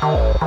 Bye.